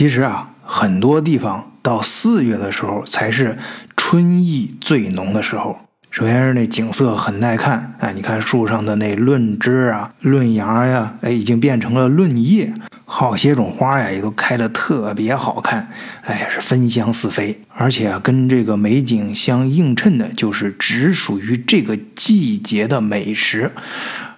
其实啊，很多地方到四月的时候才是春意最浓的时候。首先是那景色很耐看，哎，你看树上的那嫩枝啊、嫩芽呀，哎，已经变成了嫩叶，好些种花呀也都开得特别好看，哎，是芬香四飞。而且啊，跟这个美景相映衬的，就是只属于这个季节的美食。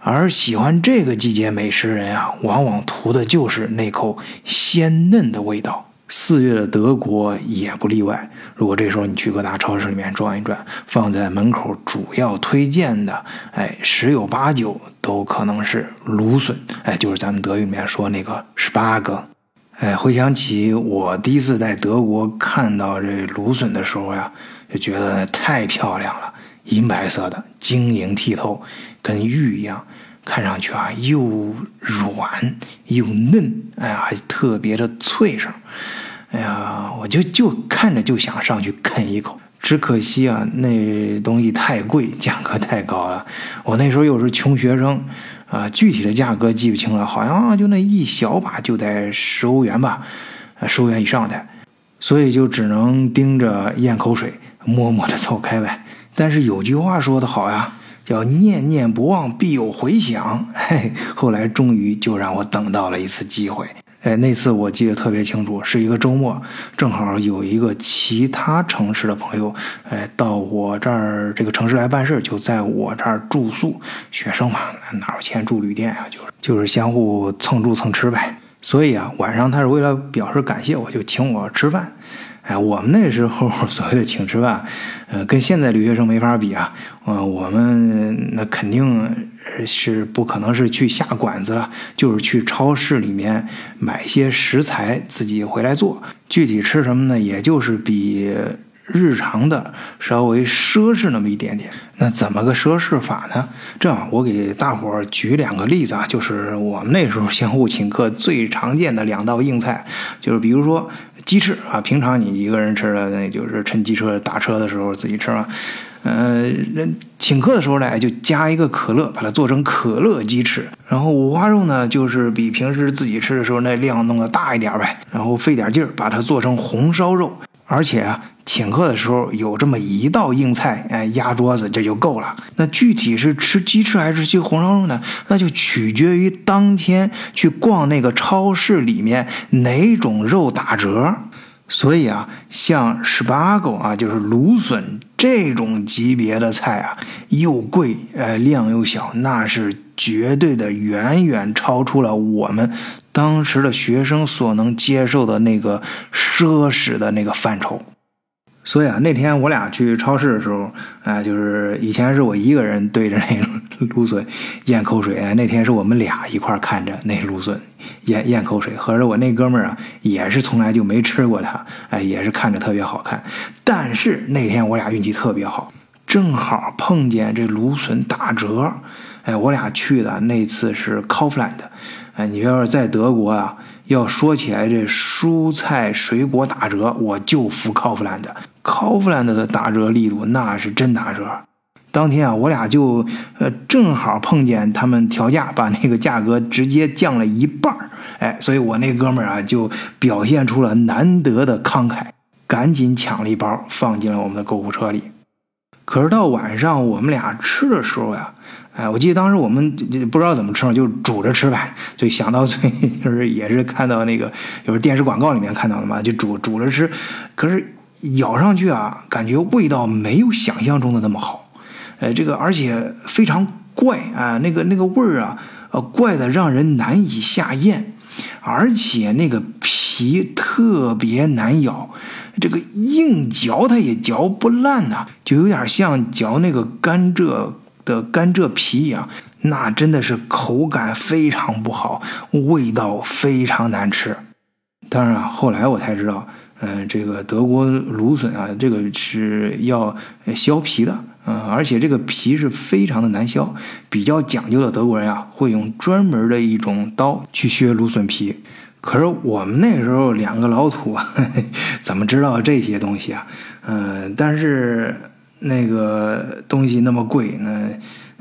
而喜欢这个季节美食人啊，往往图的就是那口鲜嫩的味道。四月的德国也不例外。如果这时候你去各大超市里面转一转，放在门口主要推荐的，哎，十有八九都可能是芦笋，哎，就是咱们德语里面说那个十八个。哎，回想起我第一次在德国看到这芦笋的时候呀，就觉得太漂亮了，银白色的，晶莹剔透，跟玉一样。看上去啊，又软又嫩，哎呀，还特别的脆声，哎呀，我就就看着就想上去啃一口。只可惜啊，那东西太贵，价格太高了。我那时候又是穷学生，啊，具体的价格记不清了，好像就那一小把就得十欧元吧，十欧元以上的，所以就只能盯着咽口水，默默的走开呗。但是有句话说得好呀。叫念念不忘，必有回响。嘿，后来终于就让我等到了一次机会。哎，那次我记得特别清楚，是一个周末，正好有一个其他城市的朋友，哎，到我这儿这个城市来办事，就在我这儿住宿。学生嘛，哪有钱住旅店啊？就是就是相互蹭住蹭吃呗。所以啊，晚上他是为了表示感谢，我就请我吃饭。哎，我们那时候所谓的请吃饭，呃，跟现在留学生没法比啊。呃，我们那肯定是不可能是去下馆子了，就是去超市里面买些食材自己回来做。具体吃什么呢？也就是比。日常的稍微奢侈那么一点点，那怎么个奢侈法呢？这样，我给大伙儿举两个例子啊，就是我们那时候相互请客最常见的两道硬菜，就是比如说鸡翅啊，平常你一个人吃的，那就是趁机车打车的时候自己吃嘛。呃，人请客的时候呢，就加一个可乐，把它做成可乐鸡翅。然后五花肉呢，就是比平时自己吃的时候那量弄得大一点呗，然后费点劲儿把它做成红烧肉。而且啊，请客的时候有这么一道硬菜，哎，压桌子这就够了。那具体是吃鸡翅还是吃红烧肉呢？那就取决于当天去逛那个超市里面哪种肉打折。所以啊，像十八狗啊，就是芦笋这种级别的菜啊，又贵，呃，量又小，那是绝对的远远超出了我们。当时的学生所能接受的那个奢侈的那个范畴，所以啊，那天我俩去超市的时候，啊，就是以前是我一个人对着那个芦笋咽口水，哎，那天是我们俩一块看着那芦笋咽咽口水。合着我那哥们儿啊，也是从来就没吃过它，哎，也是看着特别好看。但是那天我俩运气特别好，正好碰见这芦笋打折，哎，我俩去的那次是 Kaufland。哎，你要是在德国啊，要说起来这蔬菜水果打折，我就服 Kaufland。Kaufland 的打折力度那是真打折。当天啊，我俩就呃正好碰见他们调价，把那个价格直接降了一半哎，所以我那哥们儿啊就表现出了难得的慷慨，赶紧抢了一包放进了我们的购物车里。可是到晚上我们俩吃的时候呀。哎，我记得当时我们不知道怎么吃，就煮着吃呗。就想到最 就是也是看到那个就是电视广告里面看到的嘛，就煮煮着吃。可是咬上去啊，感觉味道没有想象中的那么好。哎，这个而且非常怪啊，那个那个味儿啊，呃，怪的让人难以下咽。而且那个皮特别难咬，这个硬嚼它也嚼不烂呐，就有点像嚼那个甘蔗。的甘蔗皮一样，那真的是口感非常不好，味道非常难吃。当然，后来我才知道，嗯，这个德国芦笋啊，这个是要削皮的，嗯，而且这个皮是非常的难削，比较讲究的德国人啊，会用专门的一种刀去削芦笋皮。可是我们那时候两个老土，怎么知道这些东西啊？嗯，但是。那个东西那么贵，那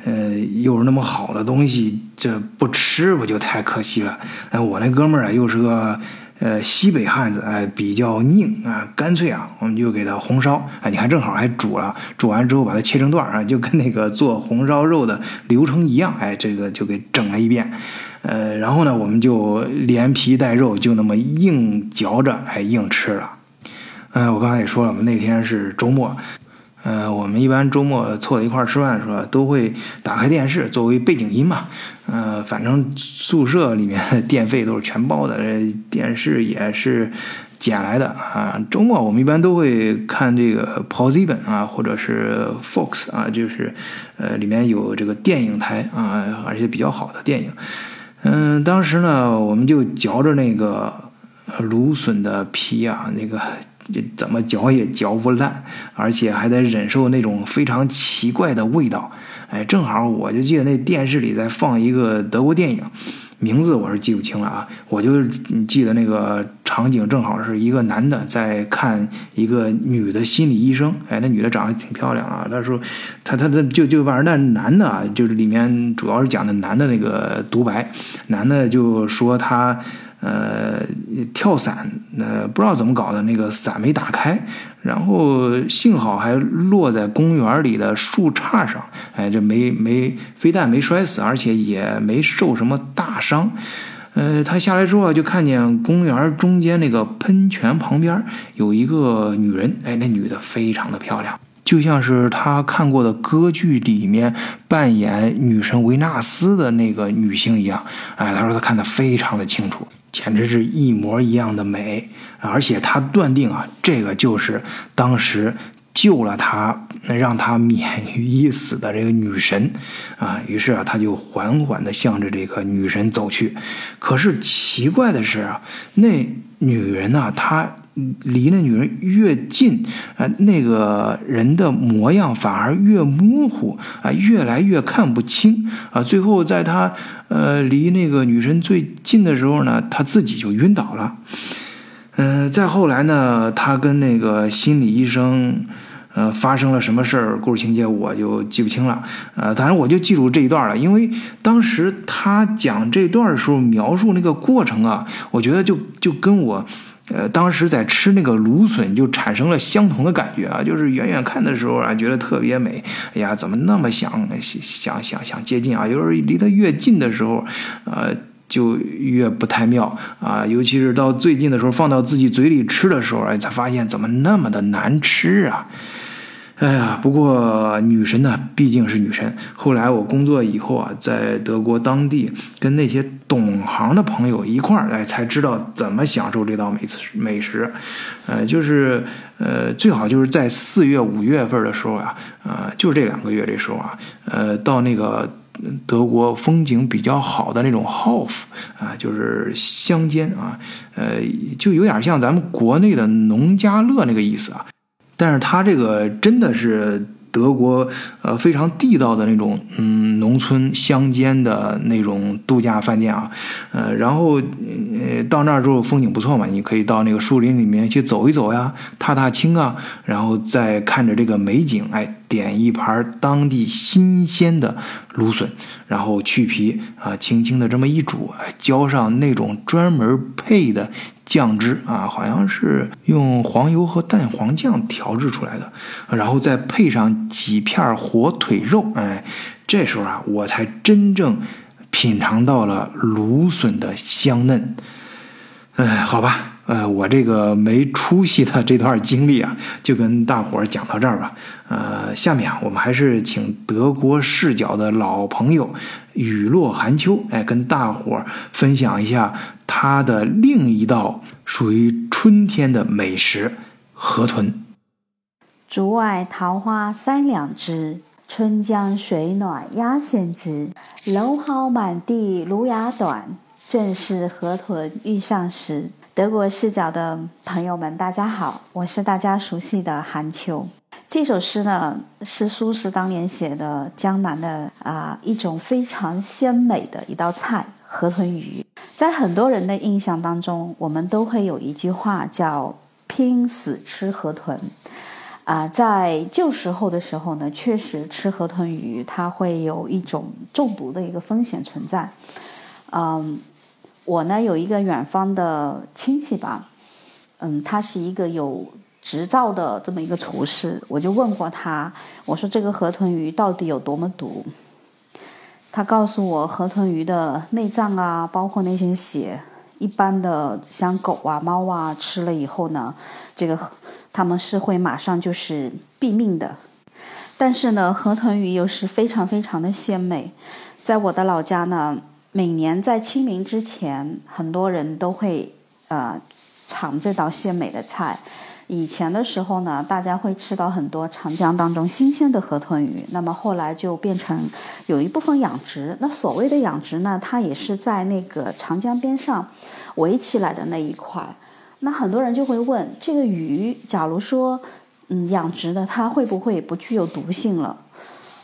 呃又是那么好的东西，这不吃不就太可惜了？哎，我那哥们儿啊，又是个呃，西北汉子哎比较拧啊，干脆啊，我们就给它红烧。哎，你看正好还煮了，煮完之后把它切成段儿啊，就跟那个做红烧肉的流程一样。哎，这个就给整了一遍。呃，然后呢，我们就连皮带肉就那么硬嚼着，哎，硬吃了。嗯，我刚才也说了，嘛那天是周末。呃，我们一般周末凑在一块儿吃饭的时候，都会打开电视作为背景音嘛。呃，反正宿舍里面的电费都是全包的，电视也是捡来的啊。周末我们一般都会看这个 POSIBON 啊，或者是 FOX 啊，就是呃里面有这个电影台啊，而且比较好的电影。嗯，当时呢，我们就嚼着那个芦笋的皮啊，那个。怎么嚼也嚼不烂，而且还得忍受那种非常奇怪的味道。哎，正好我就记得那电视里在放一个德国电影，名字我是记不清了啊。我就记得那个场景正好是一个男的在看一个女的心理医生。哎，那女的长得挺漂亮啊。他说，他他他就就反正那男的啊，就是里面主要是讲的男的那个独白，男的就说他。呃，跳伞，呃，不知道怎么搞的，那个伞没打开，然后幸好还落在公园里的树杈上，哎，这没没非但没摔死，而且也没受什么大伤。呃，他下来之后就看见公园中间那个喷泉旁边有一个女人，哎，那女的非常的漂亮，就像是他看过的歌剧里面扮演女神维纳斯的那个女性一样。哎，他说他看得非常的清楚。简直是一模一样的美，而且他断定啊，这个就是当时救了他、让他免于一死的这个女神啊。于是啊，他就缓缓地向着这个女神走去。可是奇怪的是啊，那女人呢，她。离那女人越近，啊，那个人的模样反而越模糊，啊，越来越看不清，啊，最后在他呃离那个女神最近的时候呢，他自己就晕倒了。嗯，再后来呢，他跟那个心理医生，呃，发生了什么事儿？故事情节我就记不清了，呃，反正我就记住这一段了，因为当时他讲这段的时候描述那个过程啊，我觉得就就跟我。呃，当时在吃那个芦笋，就产生了相同的感觉啊，就是远远看的时候啊，觉得特别美。哎呀，怎么那么想想想想接近啊？就是离它越近的时候，呃，就越不太妙啊。尤其是到最近的时候，放到自己嘴里吃的时候，哎，才发现怎么那么的难吃啊。哎呀，不过女神呢，毕竟是女神。后来我工作以后啊，在德国当地跟那些懂行的朋友一块儿，哎，才知道怎么享受这道美食美食。呃，就是呃，最好就是在四月五月份的时候啊，呃，就是这两个月这时候啊，呃，到那个德国风景比较好的那种 Hof 啊，就是乡间啊，呃，就有点像咱们国内的农家乐那个意思啊。但是它这个真的是德国呃非常地道的那种嗯农村乡间的那种度假饭店啊，呃然后呃到那儿之后风景不错嘛，你可以到那个树林里面去走一走呀，踏踏青啊，然后再看着这个美景，哎点一盘当地新鲜的芦笋，然后去皮啊，轻轻的这么一煮，哎浇上那种专门配的。酱汁啊，好像是用黄油和蛋黄酱调制出来的，然后再配上几片火腿肉，哎，这时候啊，我才真正品尝到了芦笋的香嫩。哎，好吧，呃，我这个没出息的这段经历啊，就跟大伙儿讲到这儿吧。呃，下面啊，我们还是请德国视角的老朋友雨落寒秋，哎，跟大伙儿分享一下。它的另一道属于春天的美食——河豚。竹外桃花三两枝，春江水暖鸭先知。蒌蒿满地芦芽短，正是河豚欲上时。德国视角的朋友们，大家好，我是大家熟悉的韩秋。这首诗呢，是苏轼当年写的江南的啊一种非常鲜美的一道菜——河豚鱼。在很多人的印象当中，我们都会有一句话叫“拼死吃河豚”。啊，在旧时候的时候呢，确实吃河豚鱼，它会有一种中毒的一个风险存在。嗯，我呢有一个远方的亲戚吧，嗯，他是一个有执照的这么一个厨师，我就问过他，我说这个河豚鱼到底有多么毒？他告诉我，河豚鱼的内脏啊，包括那些血，一般的像狗啊、猫啊吃了以后呢，这个他们是会马上就是毙命的。但是呢，河豚鱼又是非常非常的鲜美，在我的老家呢。每年在清明之前，很多人都会呃尝这道鲜美的菜。以前的时候呢，大家会吃到很多长江当中新鲜的河豚鱼。那么后来就变成有一部分养殖。那所谓的养殖呢，它也是在那个长江边上围起来的那一块。那很多人就会问，这个鱼，假如说嗯养殖的，它会不会不具有毒性了？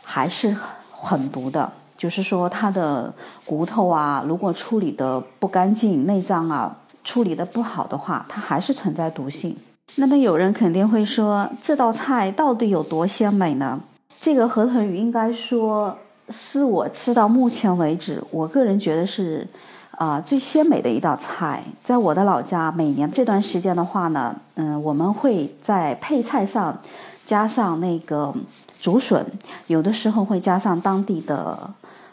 还是很毒的。就是说，它的骨头啊，如果处理的不干净，内脏啊处理的不好的话，它还是存在毒性。那么有人肯定会说，这道菜到底有多鲜美呢？这个河豚鱼应该说是我吃到目前为止，我个人觉得是啊最鲜美的一道菜。在我的老家，每年这段时间的话呢，嗯，我们会在配菜上加上那个竹笋，有的时候会加上当地的。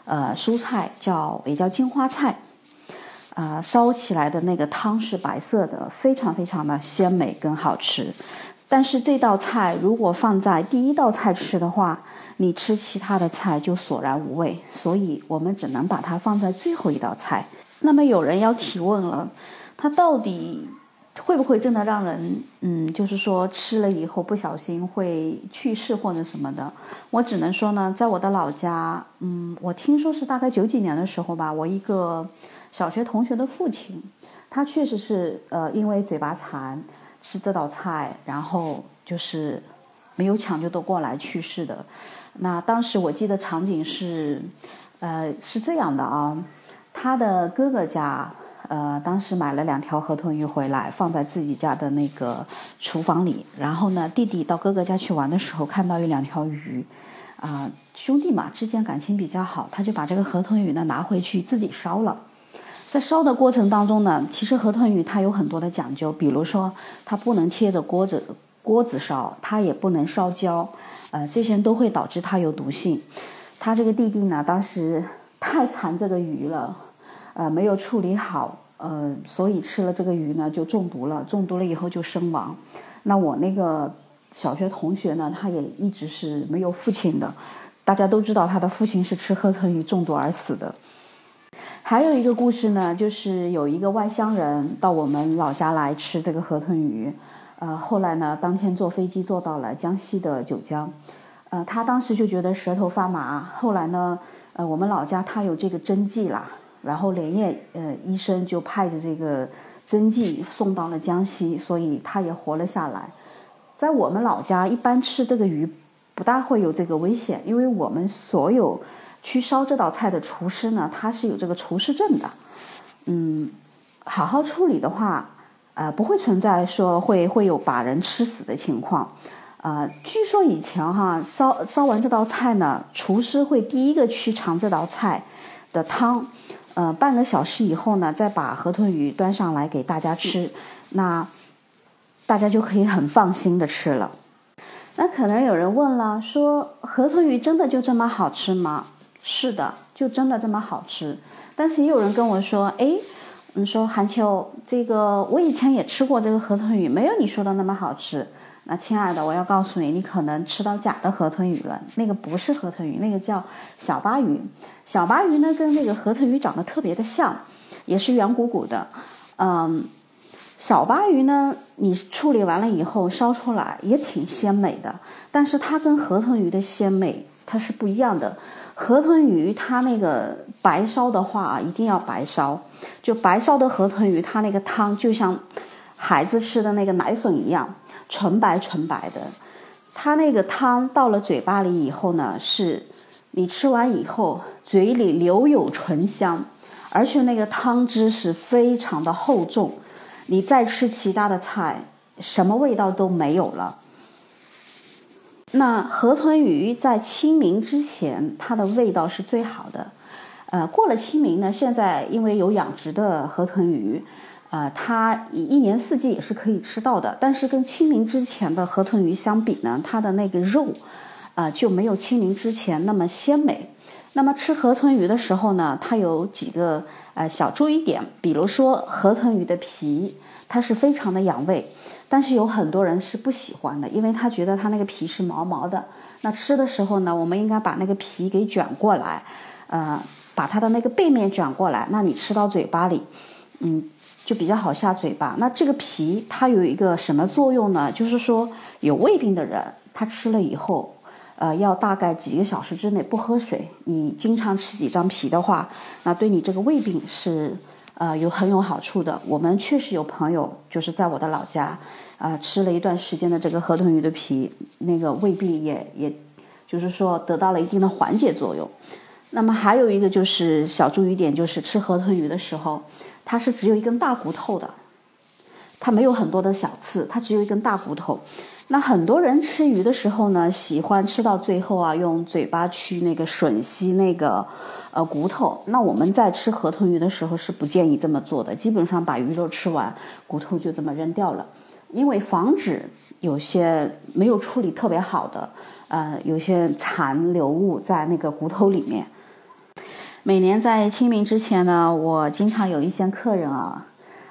呃，蔬菜叫也叫金花菜，啊，烧起来的那个汤是白色的，非常非常的鲜美跟好吃。但是这道菜如果放在第一道菜吃的话，你吃其他的菜就索然无味，所以我们只能把它放在最后一道菜。那么有人要提问了，它到底？会不会真的让人，嗯，就是说吃了以后不小心会去世或者什么的？我只能说呢，在我的老家，嗯，我听说是大概九几年的时候吧，我一个小学同学的父亲，他确实是呃因为嘴巴馋吃这道菜，然后就是没有抢救得过来去世的。那当时我记得场景是，呃，是这样的啊，他的哥哥家。呃，当时买了两条河豚鱼回来，放在自己家的那个厨房里。然后呢，弟弟到哥哥家去玩的时候，看到有两条鱼，啊，兄弟嘛之间感情比较好，他就把这个河豚鱼呢拿回去自己烧了。在烧的过程当中呢，其实河豚鱼它有很多的讲究，比如说它不能贴着锅子锅子烧，它也不能烧焦，呃，这些都会导致它有毒性。他这个弟弟呢，当时太馋这个鱼了。呃，没有处理好，呃，所以吃了这个鱼呢就中毒了，中毒了以后就身亡。那我那个小学同学呢，他也一直是没有父亲的，大家都知道他的父亲是吃河豚鱼中毒而死的。还有一个故事呢，就是有一个外乡人到我们老家来吃这个河豚鱼，呃，后来呢，当天坐飞机坐到了江西的九江，呃，他当时就觉得舌头发麻，后来呢，呃，我们老家他有这个针剂啦。然后连夜，呃，医生就派着这个针剂送到了江西，所以他也活了下来。在我们老家，一般吃这个鱼不大会有这个危险，因为我们所有去烧这道菜的厨师呢，他是有这个厨师证的。嗯，好好处理的话，呃，不会存在说会会有把人吃死的情况。呃，据说以前哈烧烧完这道菜呢，厨师会第一个去尝这道菜的汤。呃，半个小时以后呢，再把河豚鱼端上来给大家吃，那大家就可以很放心的吃了。那可能有人问了，说河豚鱼真的就这么好吃吗？是的，就真的这么好吃。但是也有人跟我说，哎，你说韩秋，这个我以前也吃过这个河豚鱼，没有你说的那么好吃。那亲爱的，我要告诉你，你可能吃到假的河豚鱼了。那个不是河豚鱼，那个叫小巴鱼。小巴鱼呢，跟那个河豚鱼长得特别的像，也是圆鼓鼓的。嗯，小巴鱼呢，你处理完了以后烧出来也挺鲜美的，但是它跟河豚鱼的鲜美它是不一样的。河豚鱼它那个白烧的话啊，一定要白烧，就白烧的河豚鱼，它那个汤就像孩子吃的那个奶粉一样。纯白纯白的，它那个汤到了嘴巴里以后呢，是你吃完以后嘴里留有醇香，而且那个汤汁是非常的厚重，你再吃其他的菜，什么味道都没有了。那河豚鱼在清明之前，它的味道是最好的，呃，过了清明呢，现在因为有养殖的河豚鱼，呃，它一年四季也是可以吃到的。但是跟清明之前的河豚鱼相比呢，它的那个肉，啊，就没有清明之前那么鲜美。那么吃河豚鱼的时候呢，它有几个呃小注意点，比如说河豚鱼的皮，它是非常的养胃，但是有很多人是不喜欢的，因为他觉得它那个皮是毛毛的。那吃的时候呢，我们应该把那个皮给卷过来，呃，把它的那个背面卷过来，那你吃到嘴巴里，嗯，就比较好下嘴巴。那这个皮它有一个什么作用呢？就是说有胃病的人，他吃了以后。呃，要大概几个小时之内不喝水。你经常吃几张皮的话，那对你这个胃病是呃有很有好处的。我们确实有朋友就是在我的老家，啊吃了一段时间的这个河豚鱼的皮，那个胃病也也，就是说得到了一定的缓解作用。那么还有一个就是小注意点，就是吃河豚鱼的时候，它是只有一根大骨头的，它没有很多的小刺，它只有一根大骨头。那很多人吃鱼的时候呢，喜欢吃到最后啊，用嘴巴去那个吮吸那个呃骨头。那我们在吃河豚鱼的时候是不建议这么做的，基本上把鱼肉吃完，骨头就这么扔掉了，因为防止有些没有处理特别好的，呃，有些残留物在那个骨头里面。每年在清明之前呢，我经常有一些客人啊，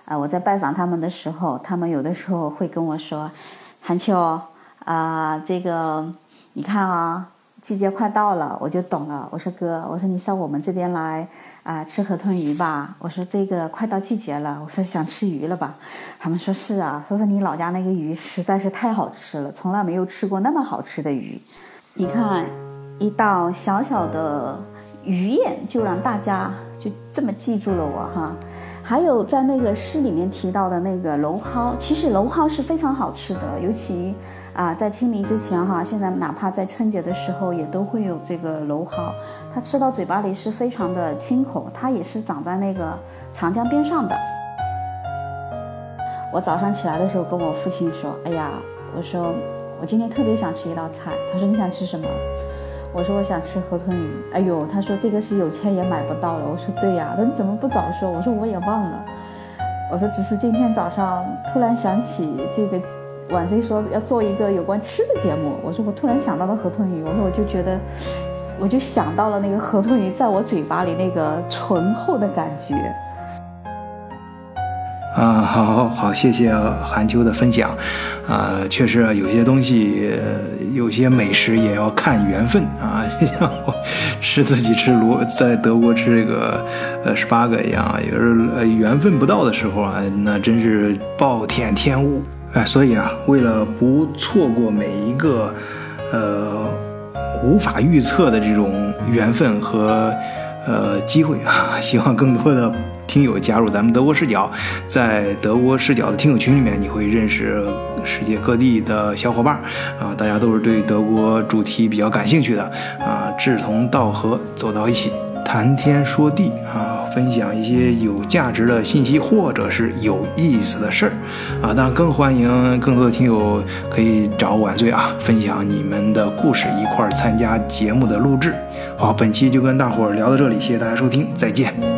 啊，我在拜访他们的时候，他们有的时候会跟我说。韩秋啊，这个你看啊，季节快到了，我就懂了。我说哥，我说你上我们这边来啊，吃河豚鱼吧。我说这个快到季节了，我说想吃鱼了吧？他们说是啊，说说你老家那个鱼实在是太好吃了，从来没有吃过那么好吃的鱼。你看，一道小小的鱼宴，就让大家就这么记住了我哈。还有在那个诗里面提到的那个蒌蒿，其实蒌蒿是非常好吃的，尤其啊在清明之前哈，现在哪怕在春节的时候也都会有这个蒌蒿，它吃到嘴巴里是非常的清口，它也是长在那个长江边上的。我早上起来的时候跟我父亲说：“哎呀，我说我今天特别想吃一道菜。”他说：“你想吃什么？”我说我想吃河豚鱼，哎呦，他说这个是有钱也买不到了。我说对呀，那你怎么不早说？我说我也忘了。我说只是今天早上突然想起这个，晚贼说要做一个有关吃的节目。我说我突然想到了河豚鱼，我说我就觉得，我就想到了那个河豚鱼在我嘴巴里那个醇厚的感觉。啊，好，好，好，谢谢韩秋的分享。啊，确实啊有些东西，有些美食也要看缘分啊。像我吃自己吃罗，在德国吃这个呃十八个一样，有时候缘分不到的时候啊，那真是暴殄天物。哎，所以啊，为了不错过每一个呃无法预测的这种缘分和呃机会啊，希望更多的。听友加入咱们德国视角，在德国视角的听友群里面，你会认识世界各地的小伙伴啊，大家都是对德国主题比较感兴趣的啊，志同道合，走到一起谈天说地啊，分享一些有价值的信息或者是有意思的事儿啊，当然更欢迎更多的听友可以找晚醉啊，分享你们的故事，一块儿参加节目的录制。好，本期就跟大伙儿聊到这里，谢谢大家收听，再见。